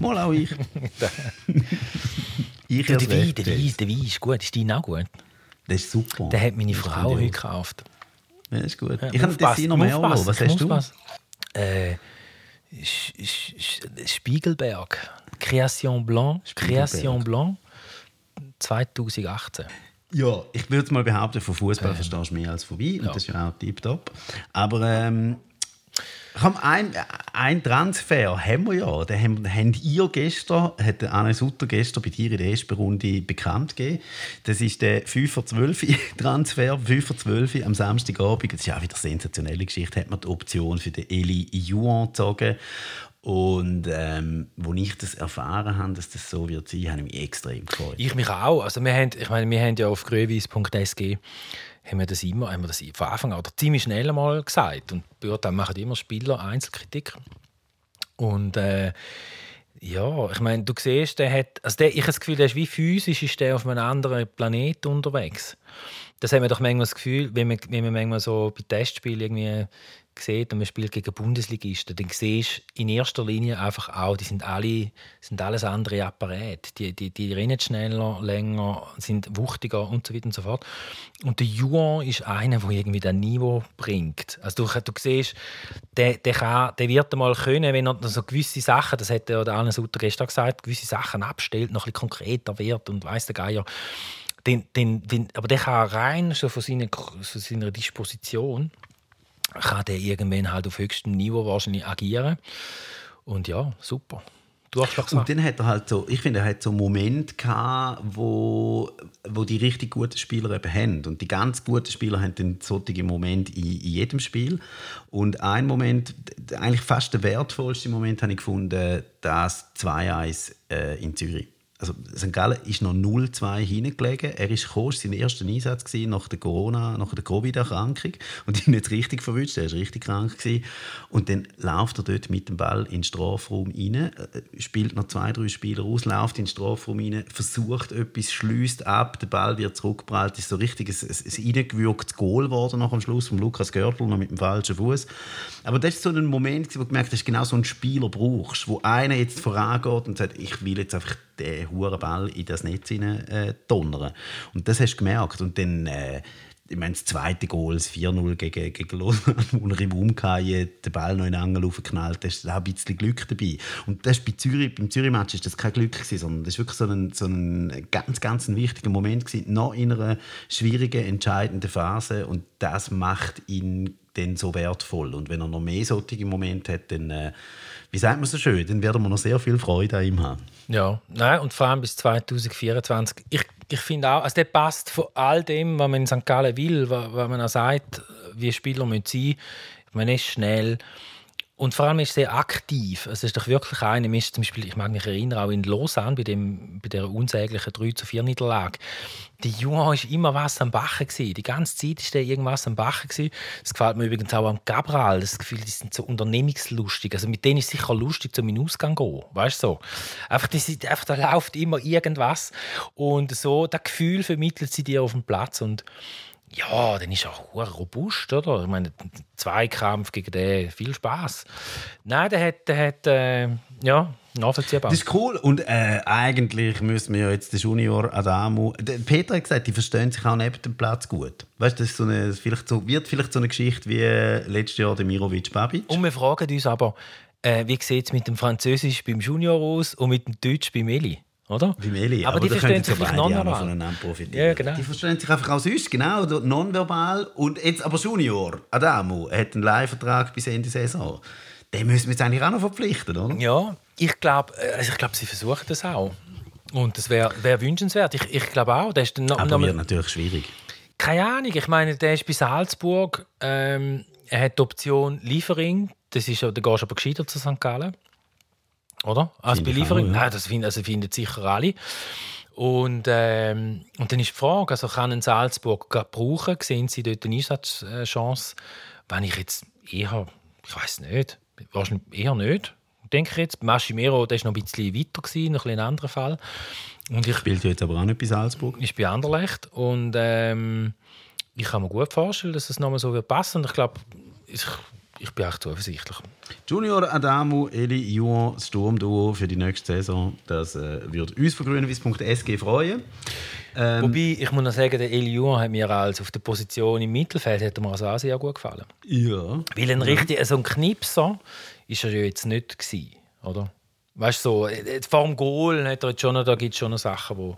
Mal auch ich. ich du, der, Wein, der, Wein, der Wein ist gut, ist dein auch gut? Das ist super. Den hat meine Frau heute gekauft. Ja, ist gut. Ja, ich habe das noch mehr Was hast du? Äh, Spiegelberg. Création Blanc. Création Blanc 2018. Ja, ich würde mal behaupten, von Fußball ähm. verstehst du mehr als von Wein. Und ja. das ist ja auch tiptop. Aber ähm, ein, ein Transfer haben wir ja. Den haben, haben ihr gestern, hat Anne Sutter gestern bei dir in der ersten Runde bekannt gegeben. Das ist der 5 vor 12 Transfer, 5 vor 12 am Samstagabend. Das ist auch wieder eine sensationelle Geschichte. Hat man die Option für den Eli Juan gezogen. Und ähm, als ich das erfahren habe, dass das so wird sein, habe ich mich extrem gefreut. Ich mich auch. Also wir haben, ich meine, wir haben ja auf gröwis.sg haben wir das immer, haben wir das von Anfang an oder ziemlich schnell einmal gesagt. Und dann machen immer Spieler Einzelkritik. Und äh, ja, ich meine, du siehst, der hat, also der, ich habe das Gefühl, der ist wie physisch ist der auf einem anderen Planeten unterwegs. Das haben wir doch manchmal das Gefühl, wenn man, wenn man manchmal so bei Testspielen irgendwie sieht und man spielt gegen Bundesligisten, dann siehst du in erster Linie einfach auch, die sind alle sind alles andere Apparate. Die, die, die rennen schneller, länger, sind wuchtiger und so weiter und so fort. Und der Juan ist einer, der irgendwie das Niveau bringt. Also du, du siehst, der, der, kann, der wird einmal können, wenn er so gewisse Sachen, das hat der Arne Sutter gestern gesagt, gewisse Sachen abstellt, noch ein bisschen konkreter wird und weiss der Geier. Den, den, den, aber der kann rein so von seiner, von seiner Disposition kann der irgendwann halt auf höchstem Niveau wahrscheinlich agieren. Und ja, super. Und dann hat er halt so, ich finde, er hat so einen Moment gehabt, wo, wo die richtig guten Spieler eben haben. Und die ganz guten Spieler haben dann solche Momente in, in jedem Spiel. Und ein Moment, eigentlich fast der wertvollste Moment, habe ich gefunden, das 2-1 äh, in Zürich also St. Gallen ist noch 0-2 hingelegen. Er ist gekommen, sein erster Einsatz gewesen, nach der Corona, nach der Covid-Erkrankung und ihn nicht richtig verwünscht. Er war richtig krank gewesen. und dann läuft er dort mit dem Ball in den Strafraum rein, äh, spielt noch zwei, drei Spieler aus, läuft in den Strafraum rein, versucht etwas, schließt ab, der Ball wird zurückgeprallt, ist so richtig ein, ein, Goal geworden nach am Schluss von Lukas Görtl noch mit dem falschen Fuß. Aber das ist so ein Moment, wo du gemerkt hast, genau so einen Spieler brauchst, wo einer jetzt vorangeht und sagt, ich will jetzt einfach den hohen Ball in das Netz hinein äh, donnern. Und das hast du gemerkt. Und dann, äh, ich meine, das zweite Goal, das 4-0 gegen, gegen Lausanne, wo er im Umkehren den Ball noch in den Angel aufgeknallt hat, ist auch ein bisschen Glück dabei. Und das bei Zürich, beim Zürich-Match ist das kein Glück gewesen, sondern das war wirklich so ein, so ein ganz, ganz ein wichtiger Moment gewesen, noch in einer schwierigen, entscheidenden Phase. Und das macht ihn dann so wertvoll. Und wenn er noch mehr solche Momente hat, dann, äh, wie sagt man so schön, dann werden wir noch sehr viel Freude an ihm haben. Ja, nein, und vor allem bis 2024. Ich, ich finde auch, also der passt von all dem, was man in St. Gallen will, was, was man auch sagt, wie Spieler sein müssen. Man ist schnell, und vor allem ist er sehr aktiv. Es ist doch wirklich Beispiel, ich mag mich erinnern, auch in Lausanne, bei, dem, bei der unsäglichen 3 zu 4 Niederlage. Die Junge war immer was am Bachen. Die ganze Zeit war der irgendwas am Bachen. Das gefällt mir übrigens auch am Gabriel. Das Gefühl, die sind so unternehmungslustig. Also mit denen ist es sicher lustig, zum Ausgang zu gehen. Weißt du so? Einfach, die sind, einfach, da läuft immer irgendwas. Und so, das Gefühl vermittelt sie dir auf dem Platz. Und ja, dann ist er auch robust, oder? Ich meine, Zweikampf gegen den, viel Spaß. Nein, der hat, der hat äh, ja, nachvollziehbar. Das ist cool. Und äh, eigentlich müssen wir ja jetzt den Junior Adamu. Peter hat gesagt, die verstehen sich auch neben dem Platz gut. Weißt du, das so eine, vielleicht so, wird vielleicht so eine Geschichte wie äh, letztes Jahr der Mirovic Babic. Und wir fragen uns aber, äh, wie sieht es mit dem Französisch beim Junior aus und mit dem Deutsch beim Eli? Oder? Wie Meli. Aber die da verstehen können sich beide vielleicht nonverbal. voneinander profitieren. Ja, genau. Die verstehen sich einfach auch sonst, genau, nonverbal. Und jetzt aber Junior, Adamo, hat einen Leihvertrag bis Ende Saison. Den müssen wir jetzt eigentlich auch noch verpflichten, oder? Ja, ich glaube, also ich glaube, sie versuchen das auch. Und das wäre wär wünschenswert. Ich, ich glaube auch. Das ist dann noch, Aber noch wird mal, natürlich schwierig. keine Ahnung. Ich meine, der ist bei Salzburg. Ähm, er hat die Option Liefering. Das ist, da gehst du aber gescheiter zu St. Gallen. Oder? Als Finde bei ich Liefering. auch, ja. Nein, das finden, also finden sicher alle. Und, ähm, und dann ist die Frage, also kann ein Salzburg brauchen? Sehen Sie dort eine Einsatzchance? Wenn ich jetzt eher, ich weiß nicht, wahrscheinlich eher nicht, denke ich jetzt. Maschimero, der war noch ein bisschen weiter, gewesen, noch ein, bisschen ein anderer Fall. Und ich Spielt ja jetzt aber auch nicht bei Salzburg. ist bei Anderlecht und ähm, ich kann mir gut vorstellen, dass es nochmal so wird passen. Und ich glaube, ich, ich bin echt zuversichtlich. Junior Adamu, Eli Juan, Sturmduo für die nächste Saison. Das äh, wird uns von grünwiss.sg freuen. Ähm, Wobei, ich muss noch sagen, der Elion hat mir als auf der Position im Mittelfeld hat mir also auch sehr gut gefallen. ja. Weil ein richtig, so ein Knipser ist er ja jetzt nicht gewesen, oder? Weißt du, so, äh, vor dem Goal hat er jetzt schon noch, da gibt es schon noch Sachen, wo,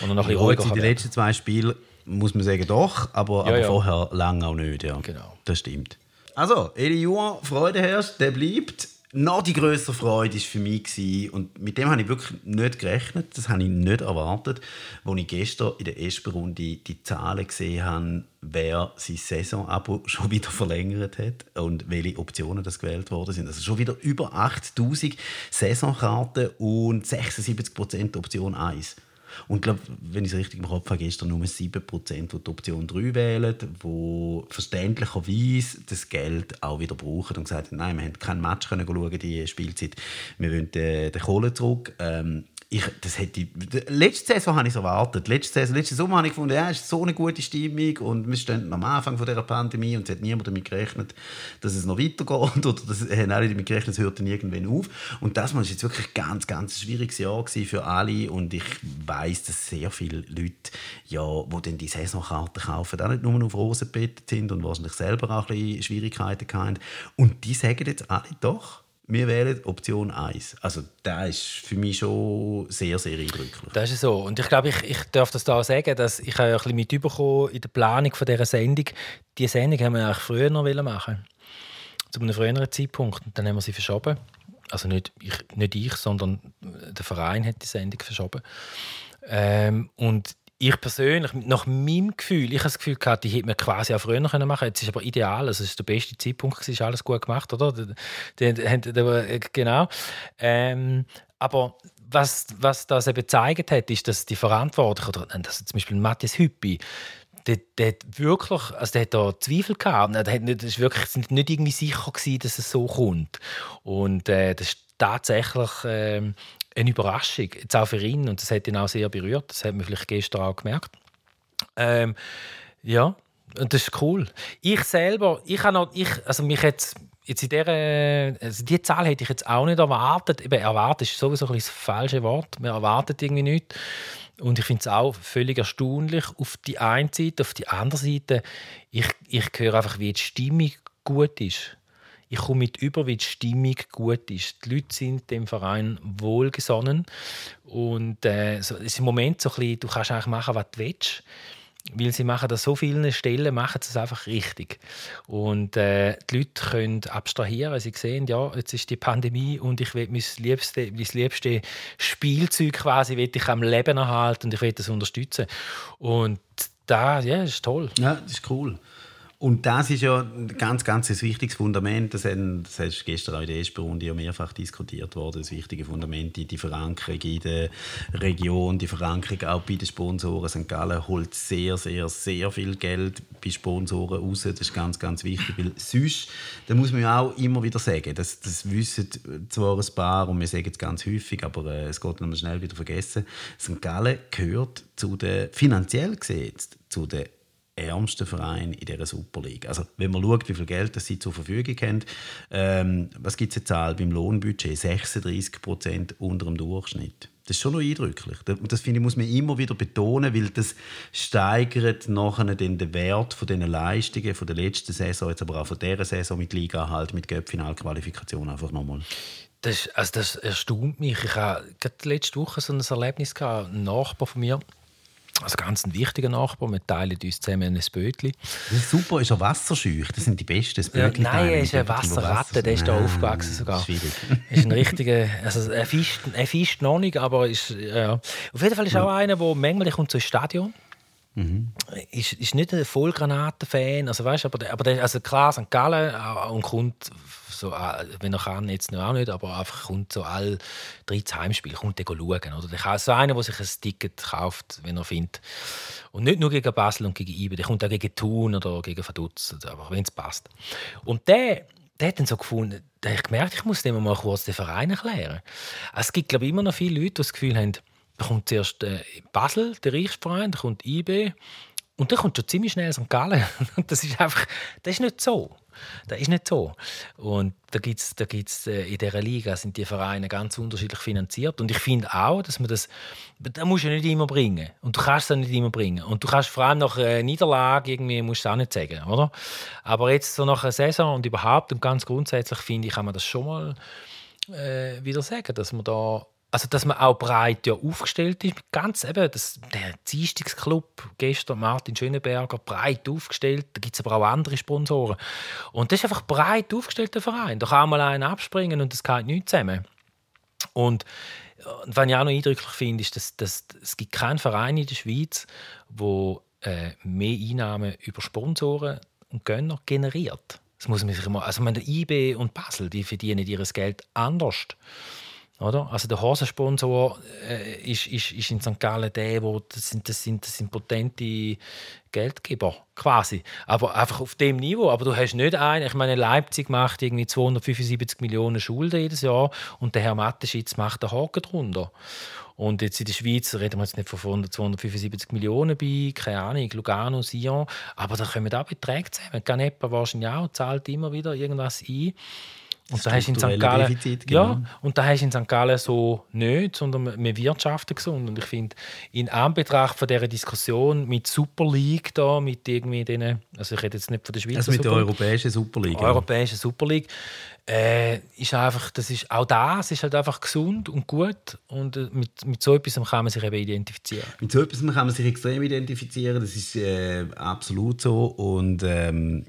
wo er noch ein bisschen ruhiger in den letzten zwei Spielen muss man sagen, doch, aber, Ja, aber ja. vorher lange auch nicht. Ja. Genau. Das stimmt. Also, Eli Juan, Freude herrscht, der bleibt. Noch die größere Freude war für mich, gewesen, und mit dem habe ich wirklich nicht gerechnet, das habe ich nicht erwartet, als ich gestern in der ersten Runde die Zahlen gesehen habe, wer sein Saisonabo schon wieder verlängert hat und welche Optionen das gewählt worden sind. Also schon wieder über 8000 Saisonkarten und 76% Option 1. Und ich glaube, wenn ich es richtig im Kopf habe, gestern nur 7%, die Option 3 wählen, die verständlicherweise das Geld auch wieder brauchen und gesagt haben, nein, wir haben kein Match können schauen, die Spielzeit, wir wollen den, den Kohle zurück. Ähm, ich, das hätte ich, letzte Saison habe ich es erwartet. Letzte, Saison, letzte Sommer habe ich gefunden, ja, es ist so eine gute Stimmung und wir stehen am Anfang von dieser Pandemie und es hat niemand damit gerechnet, dass es noch weitergeht oder das haben alle damit gerechnet, es hört dann irgendwann auf. Und das war jetzt wirklich ein ganz, ganz schwieriges Jahr für alle und ich weiß, dass sehr viele Leute, ja, die dann die Saisonkarte kaufen, auch nicht nur auf Rosen gebettet sind und wahrscheinlich selber auch ein bisschen Schwierigkeiten hatten. Und die sagen jetzt alle doch, wir wählen Option 1. Also das ist für mich schon sehr, sehr eindrücklich. Das ist so. Und ich glaube, ich, ich darf das da sagen, dass ich habe ja ein bisschen mitbekommen in der Planung von dieser Sendung. Diese Sendung haben wir eigentlich früher noch machen Zu einem früheren Zeitpunkt. Und dann haben wir sie verschoben. Also nicht ich, nicht ich sondern der Verein hat die Sendung verschoben. Ähm, und ich persönlich, nach meinem Gefühl, ich habe das Gefühl gehabt, die hätte man quasi auch früher machen können. Jetzt ist aber ideal, also es ist der beste Zeitpunkt, es ist alles gut gemacht, oder? Die, genau. Ähm, aber was, was das eben gezeigt hat, ist, dass die Verantwortlichen, oder äh, dass zum Beispiel Matthias Hüppi, der, der hat wirklich, also der hat da Zweifel gehabt. Der hat nicht, ist wirklich sind nicht irgendwie sicher gewesen, dass es so kommt. Und äh, das ist tatsächlich ähm, eine Überraschung, jetzt auch für ihn. Und das hat ihn auch sehr berührt. Das hat man vielleicht gestern auch gemerkt. Ähm, ja, und das ist cool. Ich selber, ich habe noch, ich, also mich jetzt jetzt in dieser, also die Zahl hätte ich jetzt auch nicht erwartet. Eben, erwartet ist sowieso ein das falsche Wort. Man erwartet irgendwie nichts. Und ich finde es auch völlig erstaunlich auf die eine Seite. Auf die andere Seite, ich, ich höre einfach, wie die Stimmung gut ist. Ich komme mit über, wie die Stimmung gut ist. Die Leute sind dem Verein wohlgesonnen. Und äh, so, es ist im Moment so ein bisschen, du kannst eigentlich machen, was du willst. Weil sie machen das so vielen Stellen, machen sie es einfach richtig. Und äh, die Leute können abstrahieren, sie sehen, ja, jetzt ist die Pandemie und ich will mein liebste, mein liebste Spielzeug quasi will ich am Leben erhalten und ich will das unterstützen. Und da, ja, ist toll. Ja, das ist cool. Und das ist ja ein ganz, ganz ein wichtiges Fundament. Das, ist gestern auch in der ersten Runde ja mehrfach diskutiert worden. Das wichtige Fundament, die, die Verankerung in der Region, die Verankerung auch bei den Sponsoren. St. Gallen holt sehr, sehr, sehr viel Geld bei Sponsoren raus. Das ist ganz, ganz wichtig. Weil sonst, da muss man ja auch immer wieder sagen, das, das wissen zwar ein paar und wir sagen es ganz häufig, aber äh, es geht noch schnell wieder vergessen. St. Gallen gehört zu den, finanziell gesehen, zu den ärmsten Verein in dieser Super League. Also, wenn man schaut, wie viel Geld das sie zur Verfügung haben, ähm, was gibt es eine Zahl beim Lohnbudget? 36 Prozent unter dem Durchschnitt. Das ist schon noch eindrücklich. Und das finde ich, muss man immer wieder betonen, weil das steigert nachher den, Wert von den Leistungen von der letzten Saison, jetzt aber auch von dieser Saison mit Liga halt, mit Göppfinalqualifikation einfach nochmal. Das, also das erstaunt mich. Ich hatte letzte Woche so ein Erlebnis gehabt. Ein Nachbar von mir, also ganz ein wichtiger Nachbar. Wir teilen uns zusammen ein Bötli. Das ist super, ist er wasserscheuch. Das sind die besten ja, Nein, er ist ein Wasserratte, der ist da aufgewachsen sogar. Schwierig. ist ein richtiger, also er fischt, er fischt noch nicht, aber ist, ja. Auf jeden Fall ist ja. auch einer, der manchmal kommt ins Stadion Mhm. Ist, ist nicht ein Vollgranaten-Fan, also weißt, aber, aber der, also klar, St. Gallen äh, und kommt so, äh, wenn er kann, jetzt noch auch nicht, aber einfach kommt so all 13 Heimspiele, kommt der schauen. Oder der kann so einer, der sich ein Ticket kauft, wenn er findet. Und nicht nur gegen Basel und gegen IBE, der kommt auch gegen Thun oder gegen Vaduz, aber wenn es passt. Und der, der hat dann so gefunden, der hat gemerkt, ich muss dem mal kurz den Verein erklären. Es gibt, glaube ich, immer noch viele Leute, die das Gefühl haben, da kommt zuerst äh, Basel, der Reichsverein, dann kommt IB und dann kommt schon ziemlich schnell St. Gallen. das ist einfach, das ist nicht so. Das ist nicht so. Und da gibt's, da gibt's, äh, in dieser Liga sind die Vereine ganz unterschiedlich finanziert. Und ich finde auch, dass man das, da musst du nicht immer bringen. Und du kannst es nicht immer bringen. Und du kannst vor allem nach einer Niederlage irgendwie, musst du auch nicht sagen, oder? Aber jetzt so nach einer Saison und überhaupt und ganz grundsätzlich finde ich, kann man das schon mal äh, wieder sagen, dass man da also dass man auch breit ja aufgestellt ist, ganz eben, das, der Dienstagsclub gestern, Martin Schöneberger, breit aufgestellt, da gibt es aber auch andere Sponsoren. Und das ist einfach breit aufgestellter Verein, da kann mal einer abspringen und das geht nicht zusammen. Und, was ich auch noch eindrücklich finde, ist, dass, dass, es gibt keinen Verein in der Schweiz, der äh, mehr Einnahmen über Sponsoren und Gönner generiert. Das muss man sich immer, also meine, IB und Basel, die verdienen ihr Geld anders. Oder? Also der Hosensponsor äh, ist, ist, ist in St. Gallen der, wo das sind, das sind, das sind potente Geldgeber quasi. Aber einfach auf dem Niveau. Aber du hast nicht einen. Ich meine, Leipzig macht irgendwie 275 Millionen Schulden jedes Jahr und der Herr Matteschitz macht den Haken drunter. Und jetzt in der Schweiz reden wir jetzt nicht von 275 Millionen bei, keine Ahnung, Lugano, Sion, aber da kommen auch Beträge zusammen. Canepa wahrscheinlich auch, zahlt immer wieder irgendwas ein. Und da hast in St. Gallen, Defizit, genau. ja, und da hast in St. Gallen so nicht, sondern wir wirtschaften gesund. Und ich finde, in Anbetracht von dieser Diskussion mit Super League da, mit irgendwie denen, also ich rede jetzt nicht von der Schweiz. Also mit Super der europäischen Super League. Europäische Super League. Äh, ist einfach, das ist, auch das ist halt einfach gesund und gut und äh, mit, mit so etwas kann man sich eben identifizieren. Mit so etwas kann man sich extrem identifizieren, das ist äh, absolut so und ähm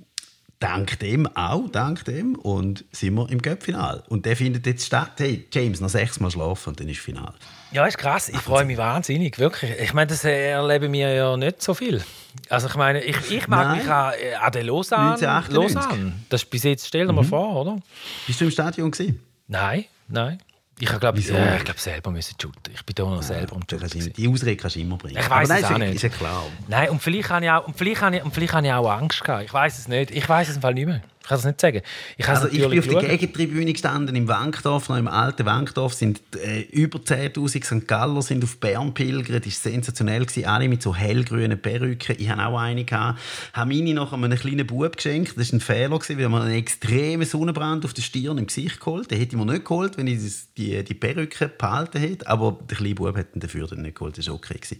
dank dem auch, dank dem. Und sind wir im Cup-Final. Und der findet jetzt statt. Hey, James, noch sechsmal schlafen und dann ist Final. Ja, ist krass. Ich freue mich wahnsinnig, wirklich. Ich meine, das erleben wir ja nicht so viel. Also ich meine, ich, ich mag Nein. mich an, äh, an den Lausanne. Lausanne. Das ist bis jetzt, stell dir mhm. mal vor, oder? Bist du im Stadion gewesen? Nein, nein. Ich glaube, äh, ich glaube selber müssen shooten. Ich bin da noch ja, selber am shooten. Die Ausrede kannst du immer bringen. Ich weiß es auch nicht. Ist ja klar. Nein, und vielleicht habe ich auch, und vielleicht habe ich, und vielleicht habe ich auch Angst gehabt. Ich weiß es nicht. Ich weiß es im Fall nicht mehr kann das nicht sagen. Ich, also ich bin auf der Gegentribüne gestanden im Wankdorf, noch im alten Wankdorf sind äh, über 10'000 St. Galler sind auf Bern pilgert. Das war sensationell, gewesen. alle mit so hellgrünen Perücken. Ich hatte auch eine. Gehabt. Habe meine noch einem kleinen Bub geschenkt. Das war ein Fehler, gewesen, weil man einen extremen Sonnenbrand auf der Stirn im Gesicht geholt. Den hätte ich mir nicht geholt, wenn ich die, die Perücke behalten hätte. Aber der kleine Bub hat ihn dafür nicht geholt. Das war okay. Gewesen.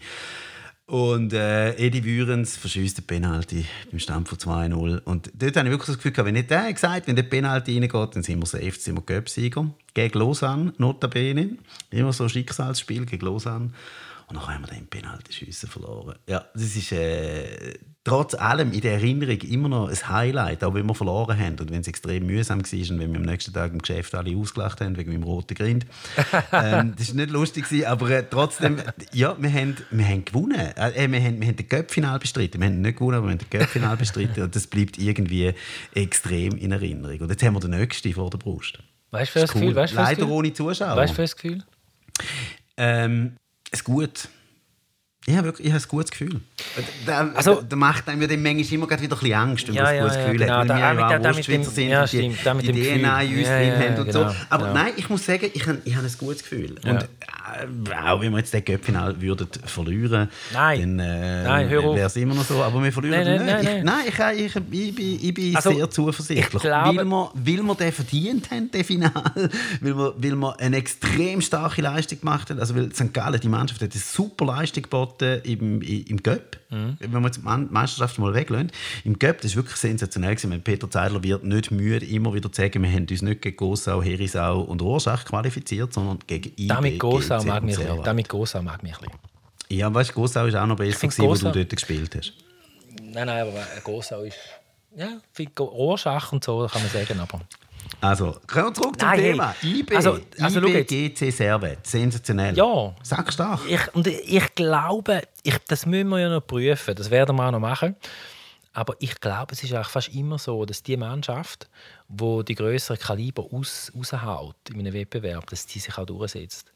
Und äh, Edi Wührens verschießt den Penalty beim Stand von 2-0. Und dort habe ich wirklich das Gefühl, wenn nicht der gesagt wenn der Penalty reingeht, dann sind wir safe, sind wir Göpsieger. Gegen Lausanne, notabene. Immer so ein Schicksalsspiel gegen Lausanne. Und dann haben wir den Penalty-Schüsse verloren. Ja, das ist äh, trotz allem in der Erinnerung immer noch ein Highlight, auch wenn wir verloren haben und wenn es extrem mühsam war und wenn wir am nächsten Tag im Geschäft alle ausgelacht haben wegen meinem roten Grind. ähm, das war nicht lustig, aber äh, trotzdem, ja, wir haben, wir haben gewonnen. Äh, wir, haben, wir haben den Göppfinal bestritten. Wir haben nicht gewonnen, aber wir haben den Göppfinal bestritten und das bleibt irgendwie extrem in Erinnerung. Und jetzt haben wir den nächsten vor der Brust. Weißt du, cool. Gefühl? Weißt, Leider Gefühl? ohne Zuschauer. Weißt du, das Gefühl? Ähm, es gut. Ich habe, wirklich, ich habe ein gutes Gefühl. Da, Also- da macht einem ja dann manchmal immer gerade wieder ein bisschen Angst, wenn man ja, das ja, Gefühl genau. hat, weil Da- der- da mit dem- sind ja, und die, stimmt, da die dem DNA in uns Ja, drin ja, haben und genau, so. Aber genau. nein, ich muss sagen, ich habe ich habe ein gutes Gefühl. Ja. Und äh, auch wenn wir jetzt den Göppfinal würden verlieren, Nein. dann äh, Nein, hör auf. wäre es immer noch so. Aber wir verlieren Nein, nein, nicht. nein, ich, nein, ich, ich, ich, bin, ich bin Also, sehr zuversichtlich. ich glaube- weil, wir, weil wir den verdient haben, den Final. weil, wir, weil wir eine extrem starke Leistung gemacht haben. Also, weil St. Gallen, die Mannschaft, hat eine super Leistung geboten im, im Göpp. Mhm. Wenn wir die Meisterschaft mal weglassen. Im Göpp, das war wirklich sensationell. Gewesen. Peter Zeidler wird nicht müde, immer wieder zu sagen, wir haben uns nicht gegen Gossau, Herisau und Rorschach qualifiziert, sondern gegen IB, Damit Gossau mag mich ein. Damit Gossau mag mich ein. Ja, weißt du, Gossau ist auch noch besser, gewesen, wo Gossau- du dort gespielt hast. Nein, nein, aber äh, Gossau ist... Ja, Rorschach und so, kann man sagen, aber... Also, kommen wir zurück zum Nein, hey. Thema. IB, Also- also schau IB jetzt. GC Servet, sensationell. Ja. Sag stark. Ich, und ich glaube, ich, das müssen wir ja noch prüfen, das werden wir auch noch machen. Aber ich glaube, es ist eigentlich fast immer so, dass die Mannschaft, wo die größeren Kaliber aus, raushaut in einem Wettbewerb, dass die sich auch durchsetzt.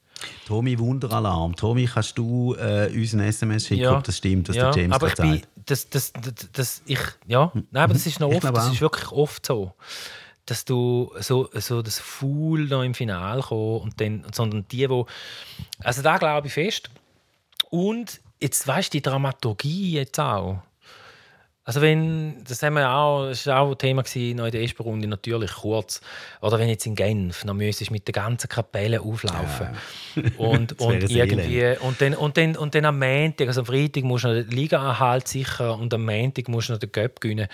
Tommy Wunderalarm. Tommy, kannst du äh, uns ein SMS schicken, ob das stimmt, was ja, der James aber ich bin, das, das, das, das, ich, ja, nein, aber das ist noch oft, das auch. ist wirklich oft so, dass du so, so das Foul noch im Finale kommen und dann, sondern die, wo, also da glaube ich fest. Und jetzt weißt du die Dramaturgie jetzt auch. Also wenn, das haben wir auch, das war auch ein Thema gewesen, noch in der ersten Runde, natürlich kurz. Oder wenn jetzt in Genf, dann müsstest du mit der ganzen Kapelle auflaufen. Und, wäre und ein irgendwie, und dann, und, dann, und dann am Montag, also am Freitag musst du noch den Liga-Erhalt sichern und am Montag musst du noch den Cup gewinnen.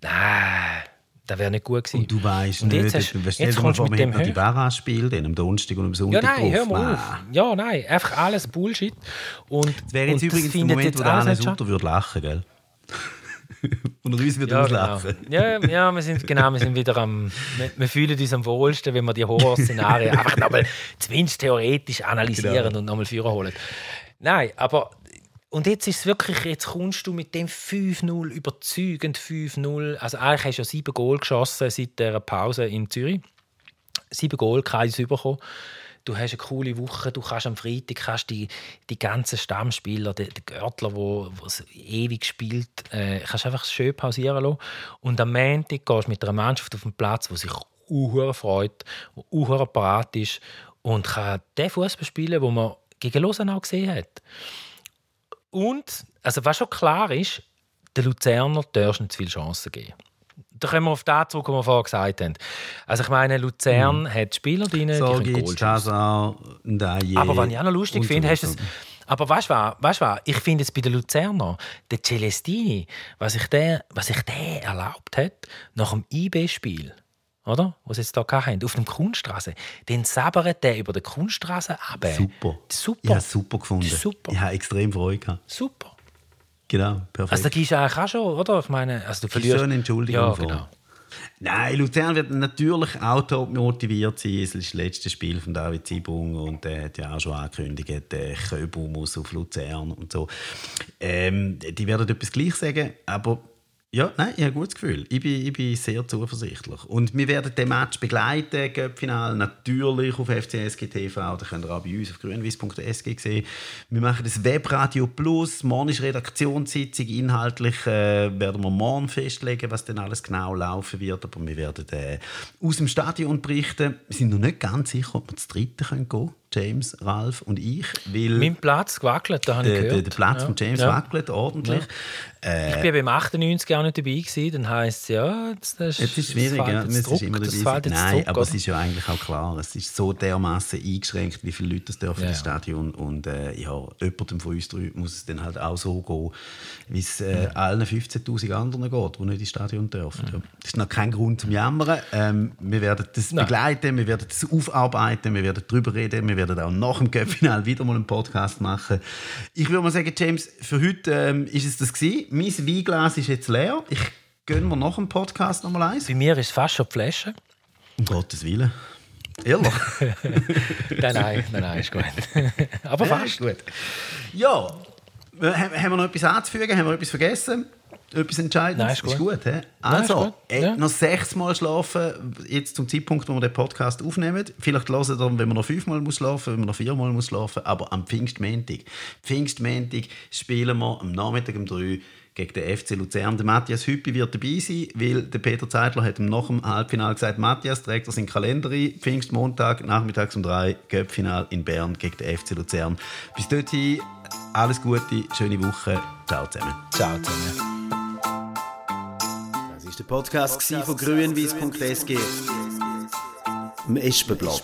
Nein, das wäre nicht gut gewesen. Und du weißt Und nicht, jetzt hast- ob- jetzt mal kommst du mit dem die her. Barrage-Spiele dann am Donnerstag und am Ja, Sonntag nein, hör drauf. mal Nein. auf. Ja, nein, einfach alles Bullshit. Und, Das wäre jetzt und übrigens der Moment, jetzt wo der Anne nicht. Sutter würde lachen, gell? und uns würde Ja, auslachen. genau. ja, ja, wir sind, genau, wir sind wieder am. Wir, wir fühlen uns am wohlsten, wenn wir die Horrorszenarien einfach nochmal zumindest theoretisch analysieren Genau. und nochmal führen holen. Nein, aber. Und jetzt ist es wirklich, jetzt kommst du mit dem 5-0, überzeugend 5-0. Also eigentlich hast du ja sieben Goal geschossen seit der Pause in Zürich. Sieben Goal, keins bekommen. Du hast eine coole Woche, du kannst am Freitag kannst die, die ganzen Stammspieler, den, den Görtler, es ewig spielt, äh, kannst einfach schön pausieren lassen. Und am Montag gehst du mit einer Mannschaft auf den Platz, die sich unhöher freut, die unhöher parat ist und kann den Fußball spielen, den man gegen Lausanne auch gesehen hat. Und, also was schon klar ist, den Luzerner darfst nicht zu viele Chancen geben. Da kommen wir auf das zurück, was wir vorher gesagt haben. Also ich meine, Luzern hat Spieler drin, die So können geht's, Goal. Aber was ich auch noch lustig finde, hast du es. Aber weißt du was? Weißt was? Ich finde es bei den Luzerner, der Celestini, was sich der, was sich der erlaubt hat, nach dem IB-Spiel, oder? Was jetzt hier hatten, auf der Kunststraße, den sabbert der über die Kunststraße ab. Super. Super. Es super gefunden. Super. Ich habe extrem Freude gehabt. Super. Genau, perfekt. Also da gibst du eigentlich auch schon, oder? Ich meine, also du verlierst... schon Entschuldigung Ja, vor. genau. Nein, Luzern wird natürlich auch top motiviert sein. Es ist das letzte Spiel von David Zibung und er hat ja auch schon angekündigt, der Köbu muss auf Luzern und so. Ähm, die werden etwas gleich sagen, aber ja, nein, ich habe ein gutes Gefühl. Ich bin, ich bin sehr zuversichtlich. Und wir werden den Match begleiten, Göppfinal natürlich auf FCSG TV. Da könnt ihr auch bei uns auf grünwiss.sg sehen. Wir machen das Webradio Plus. Morgen ist Redaktionssitzung. Inhaltlich äh, werden wir morgen festlegen, was dann alles genau laufen wird. Aber wir werden äh, aus dem Stadion berichten. Wir sind noch nicht ganz sicher, ob wir das dritte können gehen können. James, Ralf und ich. Weil Mein Platz gewackelt, da habe ich der, gehört. der, der Platz Ja. von James Ja. wackelt ordentlich. Äh, Ich bin beim 98 auch nicht dabei gewesen, dann heisst es, ja, jetzt, das, Es ist schwierig, das ja. jetzt Es zurück, ist immer das dabei jetzt Nein, zurück, aber oder? es ist ja eigentlich auch klar, es ist so dermaßen eingeschränkt, wie viele Leute das dürfen Ja, ins ja. Stadion. Und äh, ja, jemandem von uns drei muss es dann halt auch so gehen, wie es äh, allen 15'000 anderen geht, die nicht ins Stadion dürfen. Ja. Das ist noch kein Grund zum Jammern. Ähm, wir werden das Nein. begleiten, wir werden das aufarbeiten, wir werden darüber reden, wir werden auch nach dem Cup-Final wieder mal einen Podcast machen. Ich würde mal sagen, James, für heute ähm, ist es das gewesen. Mein Weinglas ist jetzt leer. Ich gönne mir nach dem Podcast noch mal eins. Bei mir ist es fast schon die Flasche. Um Gottes Willen. Ehrlich? nein, nein, nein, nein, ist gut. Aber fast. gut. Ja, äh, haben haben wir noch etwas anzufügen? Haben wir etwas vergessen? Etwas Entscheidendes. Nein, ist gut. Ist gut he? Nein, Also, ist gut. äh, Ja. noch sechsmal schlafen, jetzt zum Zeitpunkt, wo wir den Podcast aufnehmen. Vielleicht hören wir, wenn man noch fünfmal muss schlafen, wenn man noch viermal muss schlafen, aber am Pfingstmontag. Pfingstmontag spielen wir am Nachmittag um 3 gegen den FC Luzern. Der Matthias Hüppi wird dabei sein, weil der Peter Zeitler hat ihm nach dem Halbfinale gesagt, Matthias, trägt er seinen Kalender ein, Pfingstmontag, nachmittags um 3, Göppfinal in Bern gegen den FC Luzern. Bis dorthin, alles Gute, schöne Woche, ciao zusammen. Ciao zusammen. Das war der Podcast von grünwies.sg. Im Espenblock.